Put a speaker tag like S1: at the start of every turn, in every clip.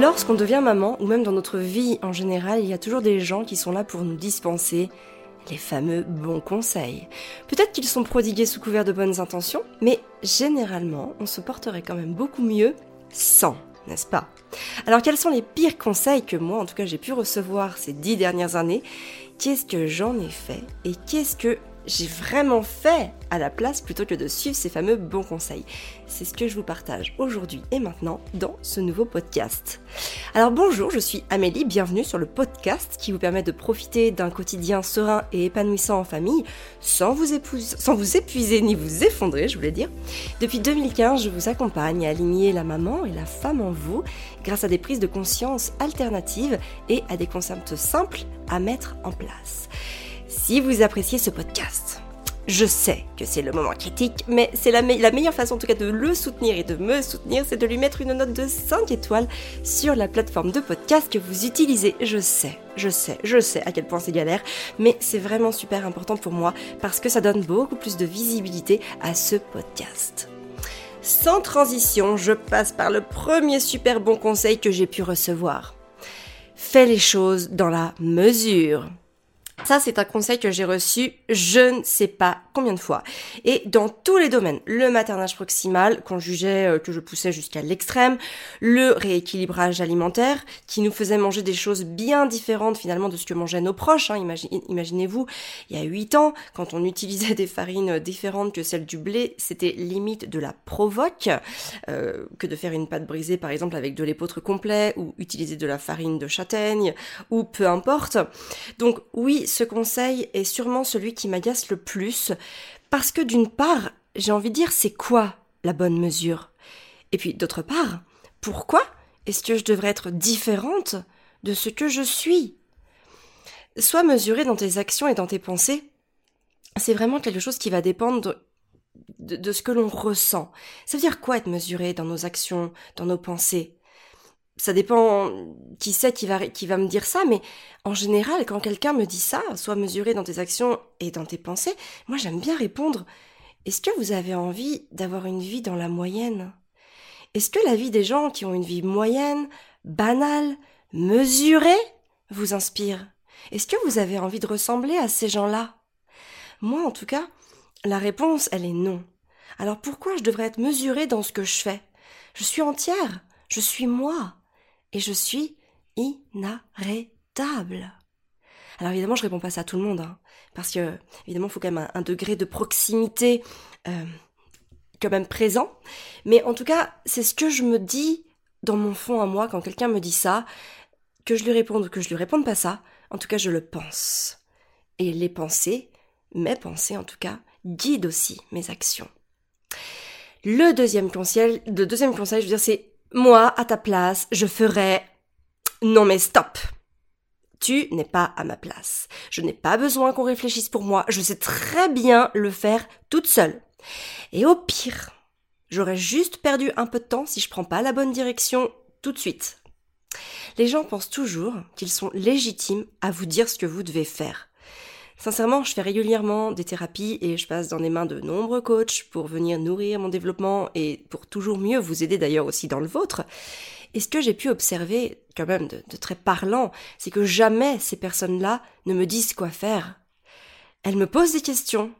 S1: Lorsqu'on devient maman, ou même dans notre vie en général, il y a toujours des gens qui sont là pour nous dispenser les fameux bons conseils. Peut-être qu'ils sont prodigués sous couvert de bonnes intentions, mais généralement, on se porterait quand même beaucoup mieux sans, n'est-ce pas? Alors quels sont les pires conseils que moi, en tout cas, j'ai pu recevoir ces dix dernières années? Qu'est-ce que j'en ai fait? Et qu'est-ce que j'ai vraiment fait à la place plutôt que de suivre ces fameux bons conseils. C'est ce que je vous partage aujourd'hui et maintenant dans ce nouveau podcast. Alors bonjour, je suis Amélie, bienvenue sur le podcast qui vous permet de profiter d'un quotidien serein et épanouissant en famille sans vous, épuiser ni vous effondrer, je voulais dire. Depuis 2015, je vous accompagne à aligner la maman et la femme en vous grâce à des prises de conscience alternatives et à des concepts simples à mettre en place. Si vous appréciez ce podcast, je sais que c'est le moment critique, mais c'est la, meilleure façon en tout cas de le soutenir et de me soutenir, c'est de lui mettre une note de 5 étoiles sur la plateforme de podcast que vous utilisez. Je sais, je sais, je sais à quel point c'est galère, mais c'est vraiment super important pour moi parce que ça donne beaucoup plus de visibilité à ce podcast. Sans transition, je passe par le premier super bon conseil que j'ai pu recevoir. Fais les choses dans la mesure. Ça, c'est un conseil que j'ai reçu je ne sais pas combien de fois. Et dans tous les domaines, le maternage proximal, qu'on jugeait euh, que je poussais jusqu'à l'extrême, le rééquilibrage alimentaire, qui nous faisait manger des choses bien différentes finalement de ce que mangeaient nos proches. Hein. Imaginez-vous, il y a 8 ans, quand on utilisait des farines différentes que celles du blé, c'était limite de la provoque euh, que de faire une pâte brisée par exemple avec de l'épeautre complet ou utiliser de la farine de châtaigne ou peu importe. Donc oui, ce conseil est sûrement celui qui m'agace le plus, parce que d'une part, j'ai envie de dire c'est quoi la bonne mesure? Et puis d'autre part, pourquoi est-ce que je devrais être différente de ce que je suis? Sois mesuré dans tes actions et dans tes pensées, c'est vraiment quelque chose qui va dépendre de, de ce que l'on ressent. Ça veut dire quoi être mesuré dans nos actions, dans nos pensées? Ça dépend qui c'est qui va, me dire ça, mais en général, quand quelqu'un me dit ça, soit mesuré dans tes actions et dans tes pensées, moi j'aime bien répondre Est-ce que vous avez envie d'avoir une vie dans la moyenne? Est-ce que la vie des gens qui ont une vie moyenne, banale, mesurée, vous inspire? Est-ce que vous avez envie de ressembler à ces gens-là? Moi, en tout cas, la réponse, elle est non. Alors pourquoi je devrais être mesurée dans ce que je fais? Je suis entière, je suis moi et je suis inarrêtable. Alors évidemment, je réponds pas ça à tout le monde, hein, parce que évidemment, il faut quand même un, degré de proximité euh, quand même présent. Mais en tout cas, c'est ce que je me dis dans mon fond à moi quand quelqu'un me dit ça, que je lui réponde ou que je lui réponde pas ça. En tout cas, je le pense. Et les pensées, mes pensées en tout cas, guident aussi mes actions. Le deuxième conseil, le deuxième conseil, je veux dire, c'est moi, à ta place, je ferais... Non mais stop tu n'es pas à ma place. Je n'ai pas besoin qu'on réfléchisse pour moi. Je sais très bien le faire toute seule. Et au pire, j'aurais juste perdu un peu de temps si je prends pas la bonne direction tout de suite. Les gens pensent toujours qu'ils sont légitimes à vous dire ce que vous devez faire. Sincèrement, je fais régulièrement des thérapies et je passe dans les mains de nombreux coachs pour venir nourrir mon développement et pour toujours mieux vous aider d'ailleurs aussi dans le vôtre. Et ce que j'ai pu observer, quand même de, très parlant, c'est que jamais ces personnes-là ne me disent quoi faire. Elles me posent des questions.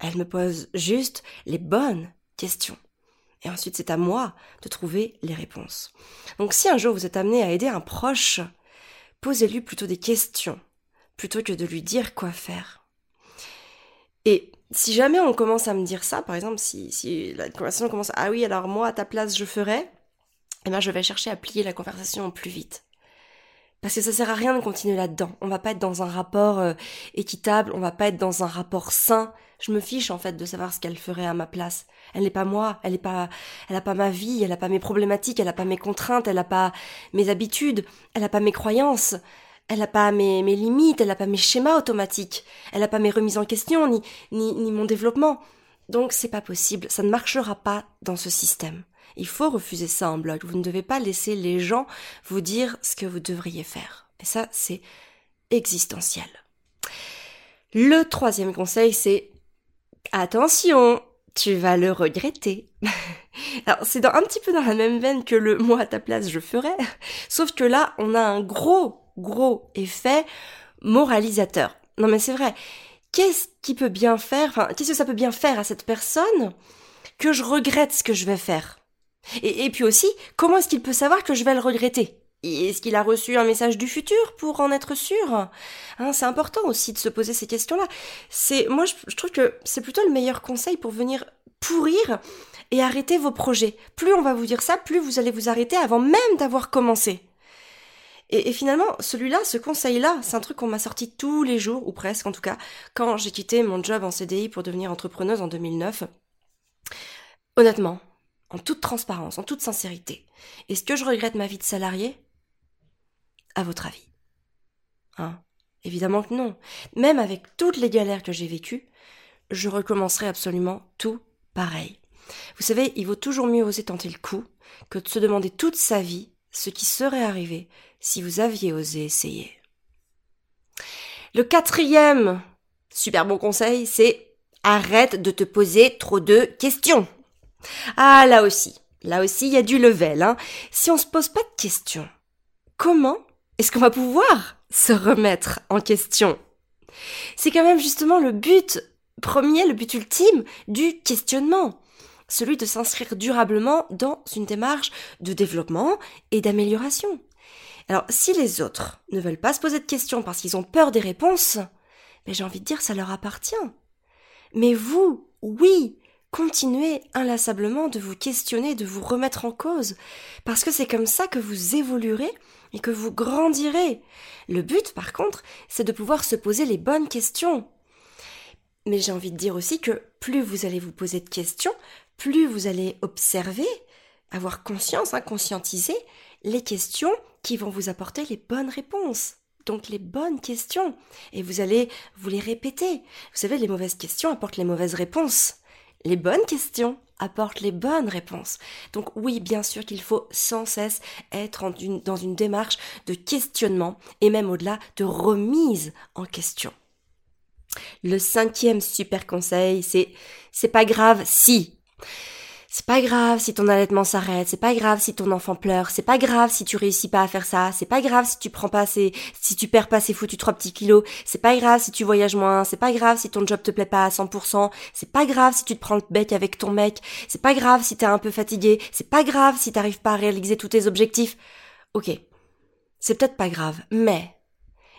S1: Elles me posent juste les bonnes questions. Et ensuite, c'est à moi de trouver les réponses. Donc si un jour vous êtes amené à aider un proche, posez-lui plutôt des questions plutôt que de lui dire quoi faire. Et si jamais on commence à me dire ça, par exemple, si, si la conversation commence, ah oui, alors moi, à ta place, je ferais, eh ben, je vais chercher à plier la conversation plus vite. Parce que ça sert à rien de continuer là-dedans. On va pas être dans un rapport euh, équitable, on va pas être dans un rapport sain. Je me fiche en fait de savoir ce qu'elle ferait à ma place. Elle n'est pas moi, elle n'est pas, elle a pas ma vie, elle a pas mes problématiques, elle a pas mes contraintes, elle a pas mes habitudes, elle a pas mes croyances. Elle n'a pas mes, mes, limites, elle n'a pas mes schémas automatiques, elle n'a pas mes remises en question, ni, ni, mon développement. Donc c'est pas possible, ça ne marchera pas dans ce système. Il faut refuser ça en bloc. Vous ne devez pas laisser les gens vous dire ce que vous devriez faire. Et ça, c'est existentiel. Le troisième conseil, c'est attention, tu vas le regretter. Alors c'est un petit peu dans la même veine que le moi à ta place je ferais, sauf que là on a un gros gros effet moralisateur. Non mais c'est vrai. Qu'est-ce qui peut bien faire, enfin qu'est-ce que ça peut bien faire à cette personne que je regrette ce que je vais faire? Et, puis aussi, comment est-ce qu'il peut savoir que je vais le regretter? Est-ce qu'il a reçu un message du futur pour en être sûr? Hein, C'est important aussi de se poser ces questions-là. C'est moi, je, trouve que c'est plutôt le meilleur conseil pour venir pourrir et arrêter vos projets. Plus on va vous dire ça, plus vous allez vous arrêter avant même d'avoir commencé. Et, finalement, celui-là, ce conseil-là, c'est un truc qu'on m'a sorti tous les jours, ou presque en tout cas, quand j'ai quitté mon job en CDI pour devenir entrepreneuse en 2009. Honnêtement, en toute transparence, en toute sincérité, est-ce que je regrette ma vie de salarié? À votre avis? Hein? Évidemment que non. Même avec toutes les galères que j'ai vécues, je recommencerai absolument tout pareil. Vous savez, il vaut toujours mieux oser tenter le coup que de se demander toute sa vie ce qui serait arrivé si vous aviez osé essayer. Le quatrième super bon conseil, c'est arrête de te poser trop de questions. Ah, là aussi, là aussi, il y a du level. Hein. Si on se pose pas de questions, comment est-ce qu'on va pouvoir se remettre en question? C'est quand même justement le but premier, le but ultime du questionnement. Celui de s'inscrire durablement dans une démarche de développement et d'amélioration. Alors, si les autres ne veulent pas se poser de questions parce qu'ils ont peur des réponses, ben, j'ai envie de dire ça leur appartient. Mais vous, oui, continuez inlassablement de vous questionner, de vous remettre en cause, parce que c'est comme ça que vous évoluerez et que vous grandirez. Le but, par contre, c'est de pouvoir se poser les bonnes questions. Mais j'ai envie de dire aussi que plus vous allez vous poser de questions, plus vous allez observer, avoir conscience, hein, conscientiser les questions qui vont vous apporter les bonnes réponses. Donc les bonnes questions. Et vous allez vous les répéter. Vous savez, les mauvaises questions apportent les mauvaises réponses. Les bonnes questions apportent les bonnes réponses. Donc oui, bien sûr qu'il faut sans cesse être dans une démarche de questionnement et même au-delà de remise en question. Le cinquième super conseil, c'est c'est pas grave si. C'est pas grave si ton allaitement s'arrête, c'est pas grave si ton enfant pleure, c'est pas grave si tu réussis pas à faire ça, c'est pas grave si tu prends pas assez, si tu perds pas ces foutus trois petits kilos, c'est pas grave si tu voyages moins, c'est pas grave si ton job te plaît pas à 100%, c'est pas grave si tu te prends le bec avec ton mec, c'est pas grave si t'es un peu fatigué, c'est pas grave si t'arrives pas à réaliser tous tes objectifs. Ok. C'est peut-être pas grave, mais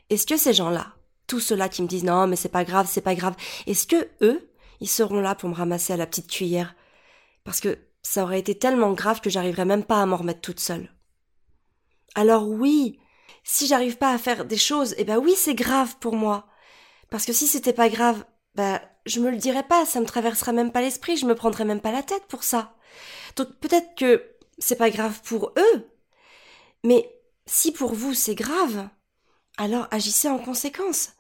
S1: est-ce que ces gens-là, tous ceux-là qui me disent non mais c'est pas grave, c'est pas grave, est-ce que eux, ils seront là pour me ramasser à la petite cuillère parce que ça aurait été tellement grave que j'arriverais même pas à m'en remettre toute seule. Alors oui, si j'arrive pas à faire des choses, eh ben oui, c'est grave pour moi. Parce que si c'était pas grave, ben je me le dirais pas, ça me traverserait même pas l'esprit, je me prendrais même pas la tête pour ça. Donc peut-être que c'est pas grave pour eux, mais si pour vous c'est grave, alors agissez en conséquence.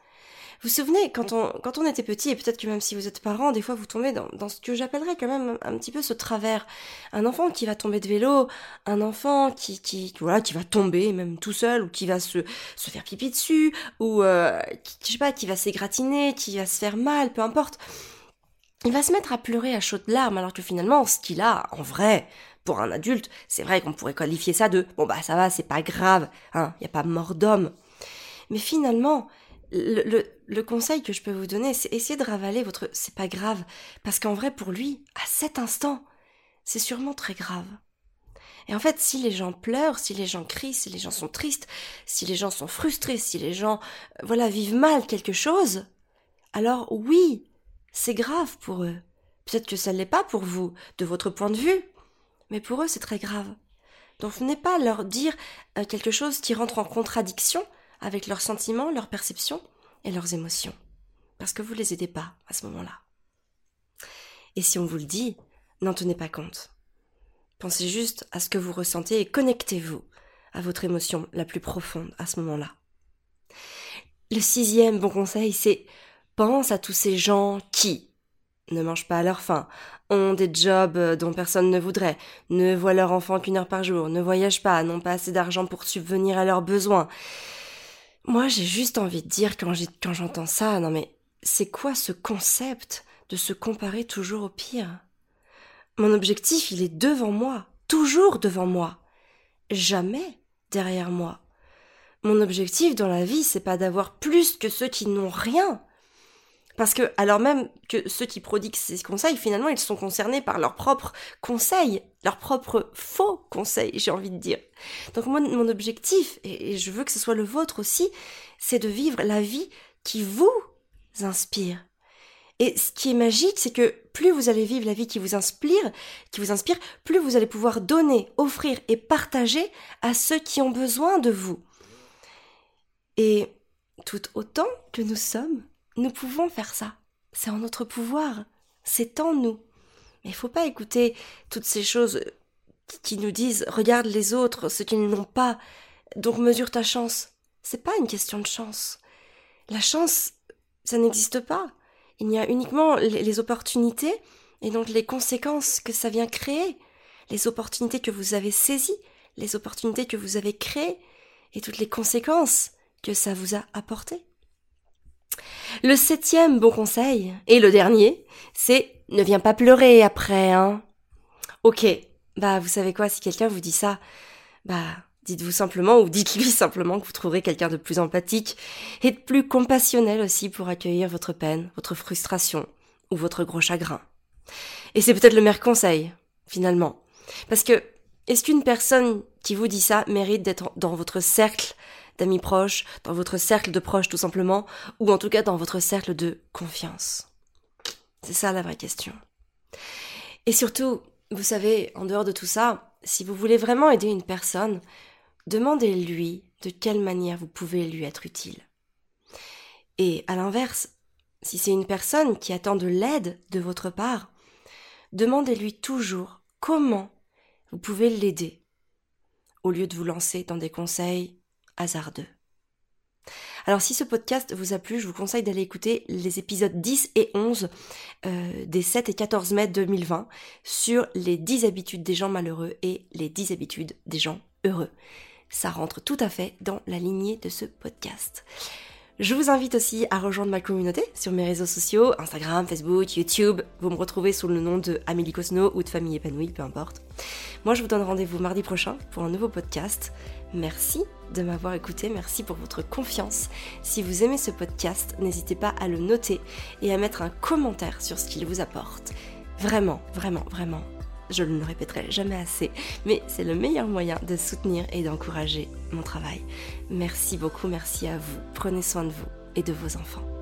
S1: Vous vous souvenez, quand on, quand on était petit, et peut-être que même si vous êtes parent, des fois vous tombez dans, dans ce que j'appellerais quand même un, petit peu ce travers. Un enfant qui va tomber de vélo, un enfant qui, qui, voilà, qui va tomber même tout seul, ou qui va se, se faire pipi dessus, ou, euh, qui, je sais pas, qui va s'égratiner, qui va se faire mal, peu importe. Il va se mettre à pleurer à chaudes larmes, alors que finalement, ce qu'il a, en vrai, pour un adulte, c'est vrai qu'on pourrait qualifier ça de bon bah ça va, c'est pas grave, hein, y a pas mort d'homme. Mais finalement, le, conseil que je peux vous donner, c'est essayer de ravaler votre c'est pas grave, parce qu'en vrai, pour lui, à cet instant, c'est sûrement très grave. Et en fait, si les gens pleurent, si les gens crient, si les gens sont tristes, si les gens sont frustrés, si les gens, euh, voilà, vivent mal quelque chose, alors oui, c'est grave pour eux. Peut-être que ça ne l'est pas pour vous, de votre point de vue, mais pour eux, c'est très grave. Donc, venez pas leur dire euh, quelque chose qui rentre en contradiction avec leurs sentiments, leurs perceptions et leurs émotions. Parce que vous ne les aidez pas à ce moment-là. Et si on vous le dit, n'en tenez pas compte. Pensez juste à ce que vous ressentez et connectez-vous à votre émotion la plus profonde à ce moment-là. Le sixième bon conseil, c'est pense à tous ces gens qui ne mangent pas à leur faim, ont des jobs dont personne ne voudrait, ne voient leur enfant qu'une heure par jour, ne voyagent pas, n'ont pas assez d'argent pour subvenir à leurs besoins, moi, j'ai juste envie de dire quand j'entends ça, non mais c'est quoi ce concept de se comparer toujours au pire? Mon objectif, il est devant moi, toujours devant moi, jamais derrière moi. Mon objectif dans la vie, c'est pas d'avoir plus que ceux qui n'ont rien. Parce que, alors même que ceux qui prodiguent ces conseils, finalement, ils sont concernés par leurs propres conseils, leurs propres faux conseils, j'ai envie de dire. Donc moi, mon objectif, et je veux que ce soit le vôtre aussi, c'est de vivre la vie qui vous inspire. Et ce qui est magique, c'est que plus vous allez vivre la vie qui vous inspire, qui vous inspire, plus vous allez pouvoir donner, offrir et partager à ceux qui ont besoin de vous. Et tout autant que nous sommes, nous pouvons faire ça. C'est en notre pouvoir. C'est en nous. Mais il faut pas écouter toutes ces choses qui nous disent regarde les autres, ceux qui n'ont pas, donc mesure ta chance. C'est pas une question de chance. La chance, ça n'existe pas. Il y a uniquement les opportunités et donc les conséquences que ça vient créer, les opportunités que vous avez saisies, les opportunités que vous avez créées et toutes les conséquences que ça vous a apportées. Le septième bon conseil, et le dernier, c'est ne viens pas pleurer après, hein. Ok, bah vous savez quoi, si quelqu'un vous dit ça, bah dites-vous simplement ou dites-lui simplement que vous trouverez quelqu'un de plus empathique et de plus compassionnel aussi pour accueillir votre peine, votre frustration ou votre gros chagrin. Et c'est peut-être le meilleur conseil, finalement. Parce que, est-ce qu'une personne qui vous dit ça mérite d'être dans votre cercle d'amis proches, dans votre cercle de proches tout simplement, ou en tout cas dans votre cercle de confiance C'est ça la vraie question. Et surtout, vous savez, en dehors de tout ça, si vous voulez vraiment aider une personne, demandez-lui de quelle manière vous pouvez lui être utile. Et à l'inverse, si c'est une personne qui attend de l'aide de votre part, demandez-lui toujours comment vous pouvez l'aider, au lieu de vous lancer dans des conseils Alors si ce podcast vous a plu, je vous conseille d'aller écouter les épisodes 10 et 11 euh, des 7 et 14 mai 2020 sur les 10 habitudes des gens malheureux et les 10 habitudes des gens heureux. Ça rentre tout à fait dans la lignée de ce podcast. Je vous invite aussi à rejoindre ma communauté sur mes réseaux sociaux, Instagram, Facebook, YouTube. Vous me retrouvez sous le nom de Amélie Cosno ou de Famille Épanouie, peu importe. Moi, je vous donne rendez-vous mardi prochain pour un nouveau podcast. Merci de m'avoir écouté, merci pour votre confiance. Si vous aimez ce podcast, n'hésitez pas à le noter et à mettre un commentaire sur ce qu'il vous apporte. Vraiment, vraiment, vraiment, je ne le répéterai jamais assez, mais c'est le meilleur moyen de soutenir et d'encourager mon travail. Merci beaucoup, merci à vous. Prenez soin de vous et de vos enfants.